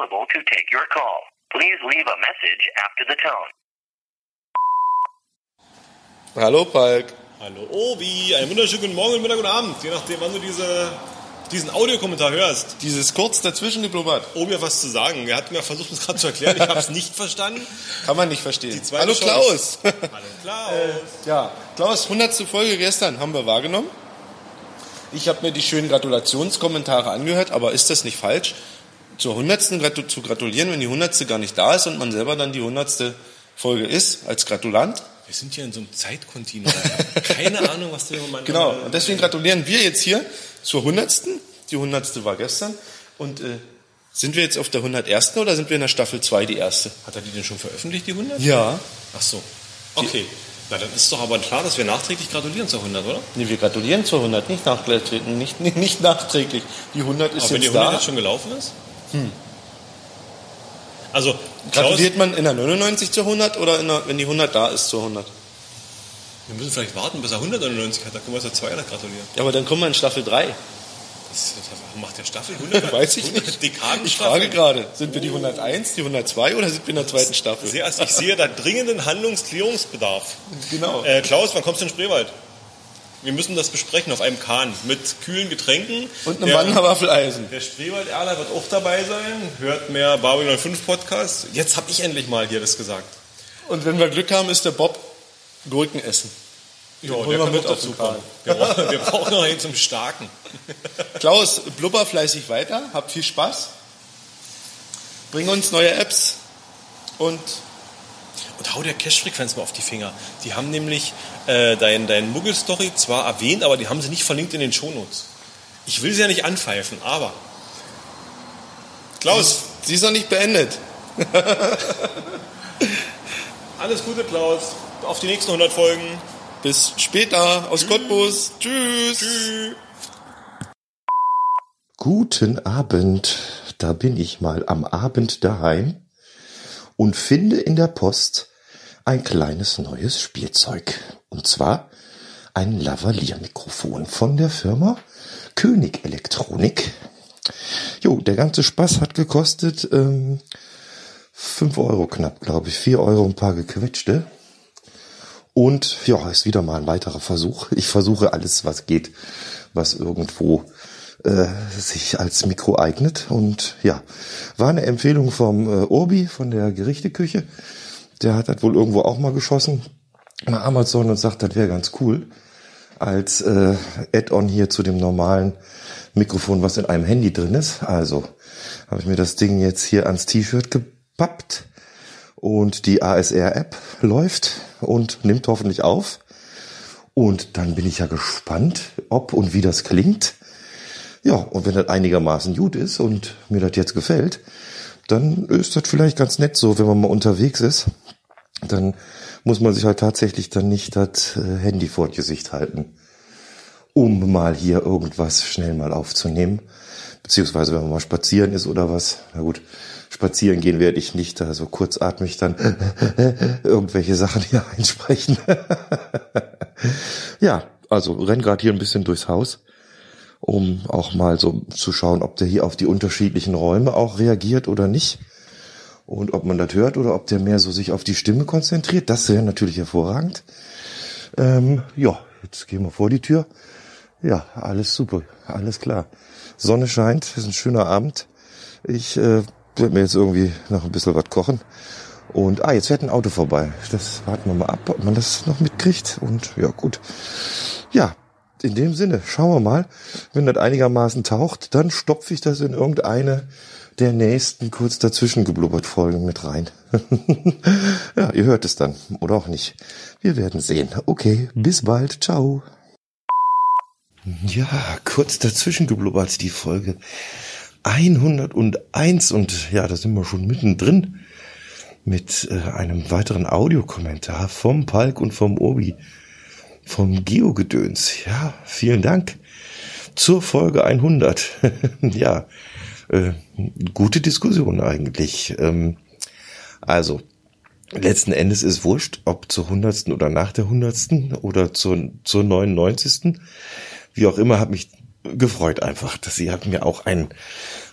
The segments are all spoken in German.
available to take your call. Please leave a message after the tone. Hallo Palk. Hallo Obi, einen wunderschönen guten Morgen, Mittag und Abend, je nachdem, wann du diese, diesen Audiokommentar hörst. Dieses kurz dazwischen geblubbert. Obi hat was zu sagen. Er hat mir versucht, es gerade zu erklären. Ich habe es nicht verstanden. Kann man nicht verstehen. Hallo Chance. Klaus. Hallo Klaus. ja, Klaus, 100. Folge gestern haben wir wahrgenommen. Ich habe mir die schönen Gratulationskommentare angehört, aber ist das nicht falsch? Zur 100. gratu zu gratulieren, wenn die 100. gar nicht da ist und man selber dann die 100. Folge ist, als Gratulant? Wir sind hier in so einem Zeitkontinuum. Keine Ahnung, was der Mann Genau, und deswegen gratulieren wir jetzt hier zur 100. Die 100. war gestern. Und äh, sind wir jetzt auf der 101. oder sind wir in der Staffel 2 die erste? Hat er die denn schon veröffentlicht, die 100? Ja. Ach so. Okay. Na, dann ist doch aber klar, dass wir nachträglich gratulieren zur 100, oder? Nee, wir gratulieren zur 100, nicht nachträglich. Nicht, nicht, nicht nachträglich. Die 100 ist Aber wenn die jetzt 100 da. jetzt schon gelaufen ist? Hm. Also, Gratuliert man in der 99 zur 100 oder der, wenn die 100 da ist zur 100? wir müssen vielleicht warten, bis er 199 hat, dann können wir zur 200 gratulieren. Ja, aber dann kommen wir in Staffel 3. Das, das macht der Staffel 100? Weiß ich 100 nicht. Dekaden Ich frage gerade, sind wir die 101, die 102 oder sind wir in der zweiten Staffel? Sehr, also ich sehe da dringenden Handlungsklärungsbedarf. Genau. Äh, Klaus, wann kommst du in den Spreewald? Wir müssen das besprechen auf einem Kahn mit kühlen Getränken. Und einem der, Wanderwaffeleisen. der Spreewald-Erler wird auch dabei sein, hört mehr Babylon 5 Podcast. Jetzt habe ich endlich mal hier das gesagt. Und wenn wir Glück haben, ist der Bob Gurken essen. Ja, wir kann mit dazu kommen. Wir brauchen, wir brauchen noch einen zum Starken. Klaus, blubber fleißig weiter, habt viel Spaß. Bring uns neue Apps und Und hau der Cash-Frequenz mal auf die Finger. Die haben nämlich äh, dein, dein Muggel-Story zwar erwähnt, aber die haben sie nicht verlinkt in den Shownotes. Ich will sie ja nicht anpfeifen, aber. Klaus, sie ist noch nicht beendet. alles Gute, Klaus. Auf die nächsten 100 Folgen. Bis später aus Cottbus. Tschüss. Guten Abend. Da bin ich mal am Abend daheim und finde in der Post ein kleines neues Spielzeug. Und zwar ein Lavalier-Mikrofon von der Firma König Elektronik. Jo, der ganze Spaß hat gekostet ähm, 5 Euro knapp, glaube ich. 4 Euro ein paar gequetschte. Und ja, ist wieder mal ein weiterer Versuch. Ich versuche alles, was geht, was irgendwo äh, sich als Mikro eignet. Und ja, war eine Empfehlung vom äh, Urbi, von der Gerichteküche. Der hat das wohl irgendwo auch mal geschossen. Mal Amazon und sagt, das wäre ganz cool. Als äh, Add-on hier zu dem normalen Mikrofon, was in einem Handy drin ist. Also habe ich mir das Ding jetzt hier ans T-Shirt gepappt. Und die ASR-App läuft und nimmt hoffentlich auf. Und dann bin ich ja gespannt, ob und wie das klingt. Ja, und wenn das einigermaßen gut ist und mir das jetzt gefällt, dann ist das vielleicht ganz nett so, wenn man mal unterwegs ist. Dann muss man sich halt tatsächlich dann nicht das äh, Handy vor das Gesicht halten, um mal hier irgendwas schnell mal aufzunehmen. Beziehungsweise wenn man mal spazieren ist oder was. Na gut, spazieren gehen werde ich nicht, also kurzatmig dann irgendwelche Sachen hier einsprechen. ja, also renn gerade hier ein bisschen durchs Haus um auch mal so zu schauen, ob der hier auf die unterschiedlichen Räume auch reagiert oder nicht. Und ob man das hört oder ob der mehr so sich auf die Stimme konzentriert. Das wäre natürlich hervorragend. Ähm, ja, jetzt gehen wir vor die Tür. Ja, alles super, alles klar. Sonne scheint, ist ein schöner Abend. Ich äh, werde mir jetzt irgendwie noch ein bisschen was kochen. Und, ah, jetzt fährt ein Auto vorbei. Das warten wir mal ab, ob man das noch mitkriegt. Und ja, gut. Ja, in dem Sinne, schauen wir mal. Wenn das einigermaßen taucht, dann stopfe ich das in irgendeine der nächsten kurz dazwischen geblubbert Folgen mit rein. ja, ihr hört es dann. Oder auch nicht. Wir werden sehen. Okay, bis bald. Ciao. Ja, kurz dazwischen geblubbert die Folge 101 und ja, da sind wir schon mittendrin mit äh, einem weiteren Audiokommentar vom Palk und vom Obi vom Geogedöns. Ja, vielen Dank zur Folge 100. ja, äh, gute Diskussion eigentlich. Ähm, also, letzten Endes ist wurscht, ob zur 100. oder nach der 100. oder zur, zur 99. Wie auch immer, hat mich gefreut einfach, dass ihr mir auch einen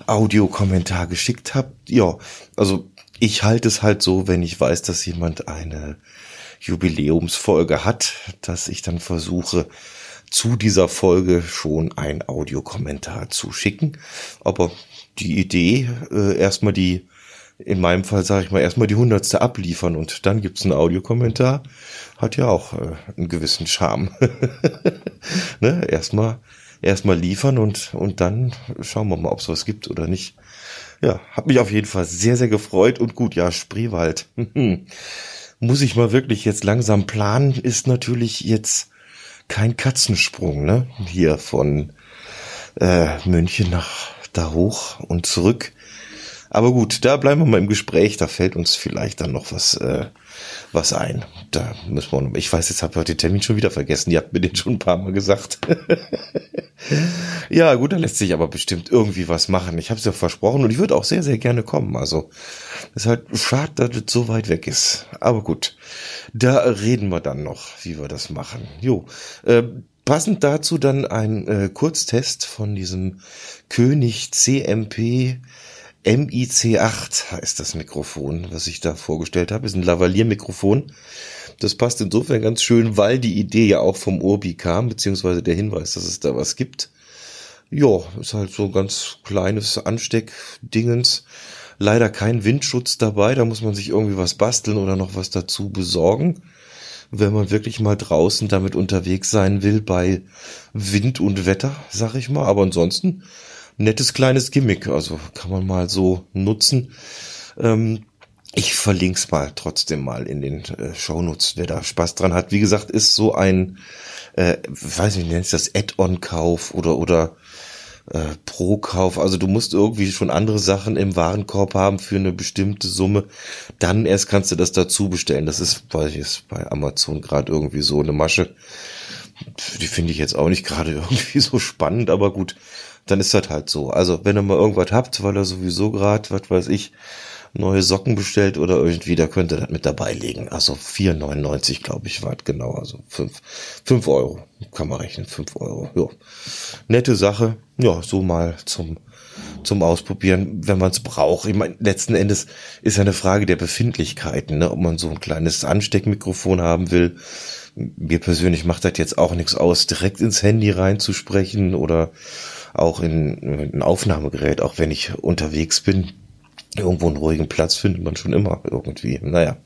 Audiokommentar geschickt habt. Ja, also ich halte es halt so, wenn ich weiß, dass jemand eine Jubiläumsfolge hat, dass ich dann versuche, zu dieser Folge schon ein Audiokommentar zu schicken. Aber die Idee, äh, erstmal die, in meinem Fall sage ich mal, erstmal die hundertste abliefern und dann gibt's einen Audiokommentar, hat ja auch äh, einen gewissen Charme. ne? Erstmal erstmal liefern und, und dann schauen wir mal, ob es was gibt oder nicht. Ja, hat mich auf jeden Fall sehr, sehr gefreut und gut, ja, Spreewald. Muss ich mal wirklich jetzt langsam planen, ist natürlich jetzt kein Katzensprung, ne? Hier von äh, München nach da hoch und zurück. Aber gut, da bleiben wir mal im Gespräch, da fällt uns vielleicht dann noch was äh, was ein. Da müssen wir, ich weiß, jetzt habe ich heute den Termin schon wieder vergessen. Ihr habt mir den schon ein paar Mal gesagt. ja, gut, da lässt sich aber bestimmt irgendwie was machen. Ich habe es ja versprochen und ich würde auch sehr, sehr gerne kommen. Also ist halt schade, dass es so weit weg ist. Aber gut, da reden wir dann noch, wie wir das machen. Jo, äh, passend dazu dann ein äh, Kurztest von diesem König CMP MIC8 heißt das Mikrofon, was ich da vorgestellt habe. Ist ein Lavalier-Mikrofon. Das passt insofern ganz schön, weil die Idee ja auch vom Urbi kam, beziehungsweise der Hinweis, dass es da was gibt. Ja, ist halt so ein ganz kleines Ansteckdingens. Leider kein Windschutz dabei, da muss man sich irgendwie was basteln oder noch was dazu besorgen. Wenn man wirklich mal draußen damit unterwegs sein will bei Wind und Wetter, sag ich mal. Aber ansonsten nettes kleines Gimmick, also kann man mal so nutzen. Ähm, ich verlinke es mal trotzdem mal in den äh, Shownotes, wer da Spaß dran hat. Wie gesagt, ist so ein, äh, weiß nicht, nennt sich das Add-on-Kauf oder oder äh, Pro-Kauf. Also du musst irgendwie schon andere Sachen im Warenkorb haben für eine bestimmte Summe. Dann erst kannst du das dazu bestellen. Das ist, weiß ich, ist bei Amazon gerade irgendwie so eine Masche. Die finde ich jetzt auch nicht gerade irgendwie so spannend, aber gut dann ist das halt so. Also wenn ihr mal irgendwas habt, weil er sowieso gerade, was weiß ich, neue Socken bestellt oder irgendwie, da könnt ihr das mit dabei legen. Also 4,99 glaube ich war es genau. Also 5, 5 Euro kann man rechnen, 5 Euro. Ja. Nette Sache. Ja, so mal zum zum Ausprobieren, wenn man es braucht. Ich meine, letzten Endes ist ja eine Frage der Befindlichkeiten, ne? ob man so ein kleines Ansteckmikrofon haben will. Mir persönlich macht das jetzt auch nichts aus, direkt ins Handy reinzusprechen oder auch in, ein Aufnahmegerät, auch wenn ich unterwegs bin. Irgendwo einen ruhigen Platz findet man schon immer irgendwie. Naja.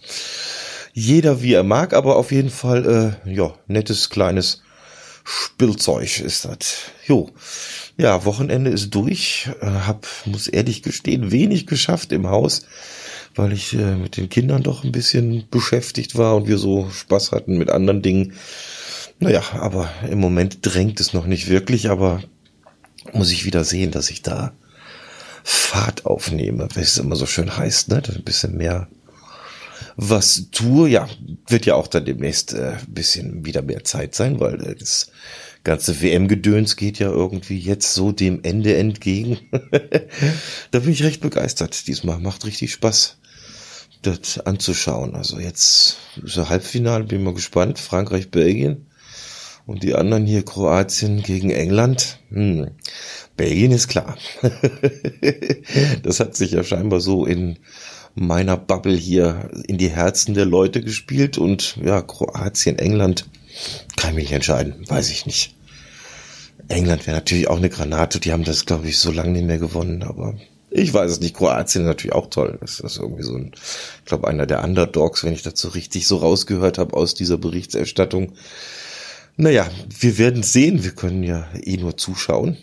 Jeder wie er mag, aber auf jeden Fall, äh, ja, nettes kleines Spielzeug ist das. Jo. Ja, Wochenende ist durch. Äh, hab, muss ehrlich gestehen, wenig geschafft im Haus, weil ich äh, mit den Kindern doch ein bisschen beschäftigt war und wir so Spaß hatten mit anderen Dingen. Naja, aber im Moment drängt es noch nicht wirklich, aber muss ich wieder sehen, dass ich da Fahrt aufnehme, wie es immer so schön heißt, ne? Ein bisschen mehr was tue. Ja, wird ja auch dann demnächst äh, ein bisschen wieder mehr Zeit sein, weil äh, das ganze WM-Gedöns geht ja irgendwie jetzt so dem Ende entgegen. da bin ich recht begeistert. Diesmal macht richtig Spaß, das anzuschauen. Also jetzt so Halbfinale, bin mal gespannt. Frankreich, Belgien. Und die anderen hier Kroatien gegen England. Hm. Belgien ist klar. das hat sich ja scheinbar so in meiner Bubble hier in die Herzen der Leute gespielt. Und ja, Kroatien, England kann ich mich entscheiden. Weiß ich nicht. England wäre natürlich auch eine Granate. Die haben das, glaube ich, so lange nicht mehr gewonnen. Aber ich weiß es nicht. Kroatien ist natürlich auch toll. Das ist irgendwie so ein, ich glaube, einer der Underdogs, wenn ich dazu richtig so rausgehört habe aus dieser Berichterstattung. Naja, wir werden sehen. Wir können ja eh nur zuschauen.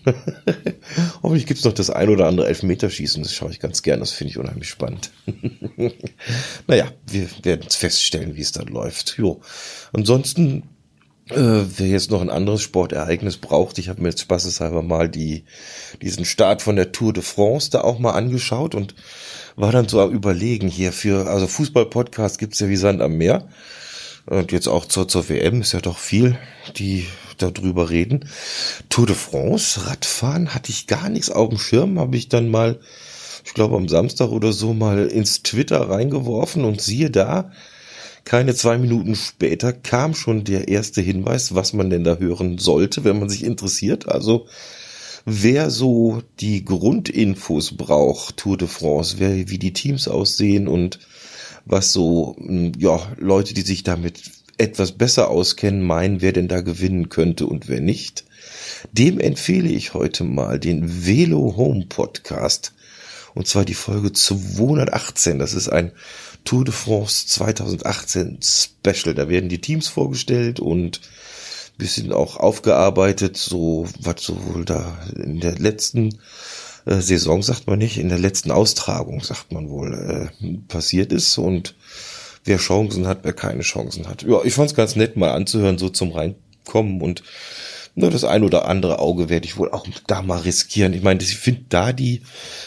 Hoffentlich gibt's noch das ein oder andere Elfmeterschießen. Das schaue ich ganz gern. Das finde ich unheimlich spannend. naja, wir werden feststellen, wie es dann läuft. Jo. Ansonsten, äh, wer jetzt noch ein anderes Sportereignis braucht, ich habe mir jetzt spaßeshalber mal die, diesen Start von der Tour de France da auch mal angeschaut und war dann so am Überlegen hier für, also Fußball-Podcast gibt's ja wie Sand am Meer. Und jetzt auch zur, zur WM ist ja doch viel, die darüber reden. Tour de France, Radfahren, hatte ich gar nichts auf dem Schirm, habe ich dann mal, ich glaube am Samstag oder so mal ins Twitter reingeworfen und siehe da, keine zwei Minuten später kam schon der erste Hinweis, was man denn da hören sollte, wenn man sich interessiert. Also wer so die Grundinfos braucht, Tour de France, wer, wie die Teams aussehen und was so, hm, ja, Leute, die sich damit etwas besser auskennen, meinen, wer denn da gewinnen könnte und wer nicht. Dem empfehle ich heute mal den Velo Home Podcast. Und zwar die Folge 218. Das ist ein Tour de France 2018 Special. Da werden die Teams vorgestellt und bisschen auch aufgearbeitet, so was so wohl da in der letzten äh, Saison, sagt man nicht, in der letzten Austragung, sagt man wohl, äh, passiert ist und wer Chancen hat, wer keine Chancen hat. Ja, ich fand's ganz nett mal anzuhören, so zum Reinkommen und nur das ein oder andere Auge werde ich wohl auch da mal riskieren. Ich meine, ich finde da die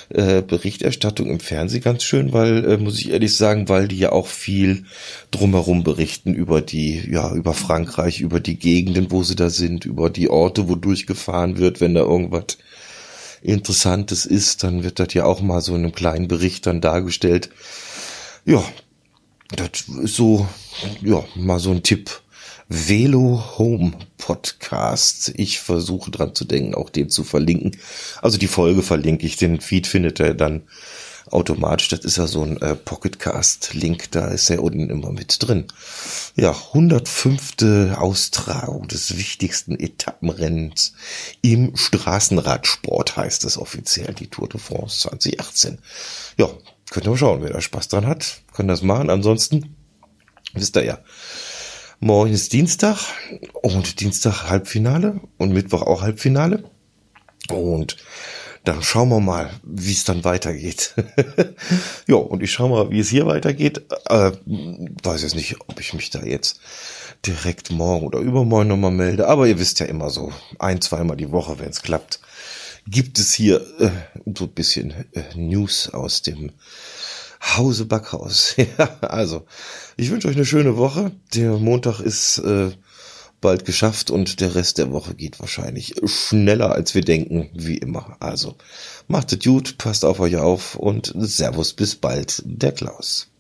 äh, Berichterstattung im Fernsehen ganz schön, weil, äh, muss ich ehrlich sagen, weil die ja auch viel drumherum berichten über die, ja, über Frankreich, über die Gegenden, wo sie da sind, über die Orte, wo durchgefahren wird, wenn da irgendwas Interessantes ist, dann wird das ja auch mal so in einem kleinen Bericht dann dargestellt. Ja, das ist so, ja, mal so ein Tipp Velo Home Podcast. Ich versuche dran zu denken, auch den zu verlinken. Also die Folge verlinke ich, den Feed findet er dann automatisch. Das ist ja so ein äh, Pocketcast-Link, da ist er unten immer mit drin. Ja, 105. Austragung des wichtigsten Etappenrennens im Straßenradsport heißt es offiziell, die Tour de France 2018. Ja, könnt ihr mal schauen, wer da Spaß dran hat, kann das machen. Ansonsten wisst ihr ja, Morgen ist Dienstag und Dienstag Halbfinale und Mittwoch auch Halbfinale. Und dann schauen wir mal, wie es dann weitergeht. ja, und ich schaue mal, wie es hier weitergeht. Äh, weiß jetzt nicht, ob ich mich da jetzt direkt morgen oder übermorgen nochmal melde. Aber ihr wisst ja immer so, ein, zweimal die Woche, wenn es klappt, gibt es hier äh, so ein bisschen äh, News aus dem Hause Backhaus. ja, also, ich wünsche euch eine schöne Woche. Der Montag ist äh, bald geschafft und der Rest der Woche geht wahrscheinlich schneller, als wir denken, wie immer. Also, macht es gut, passt auf euch auf und Servus, bis bald, der Klaus.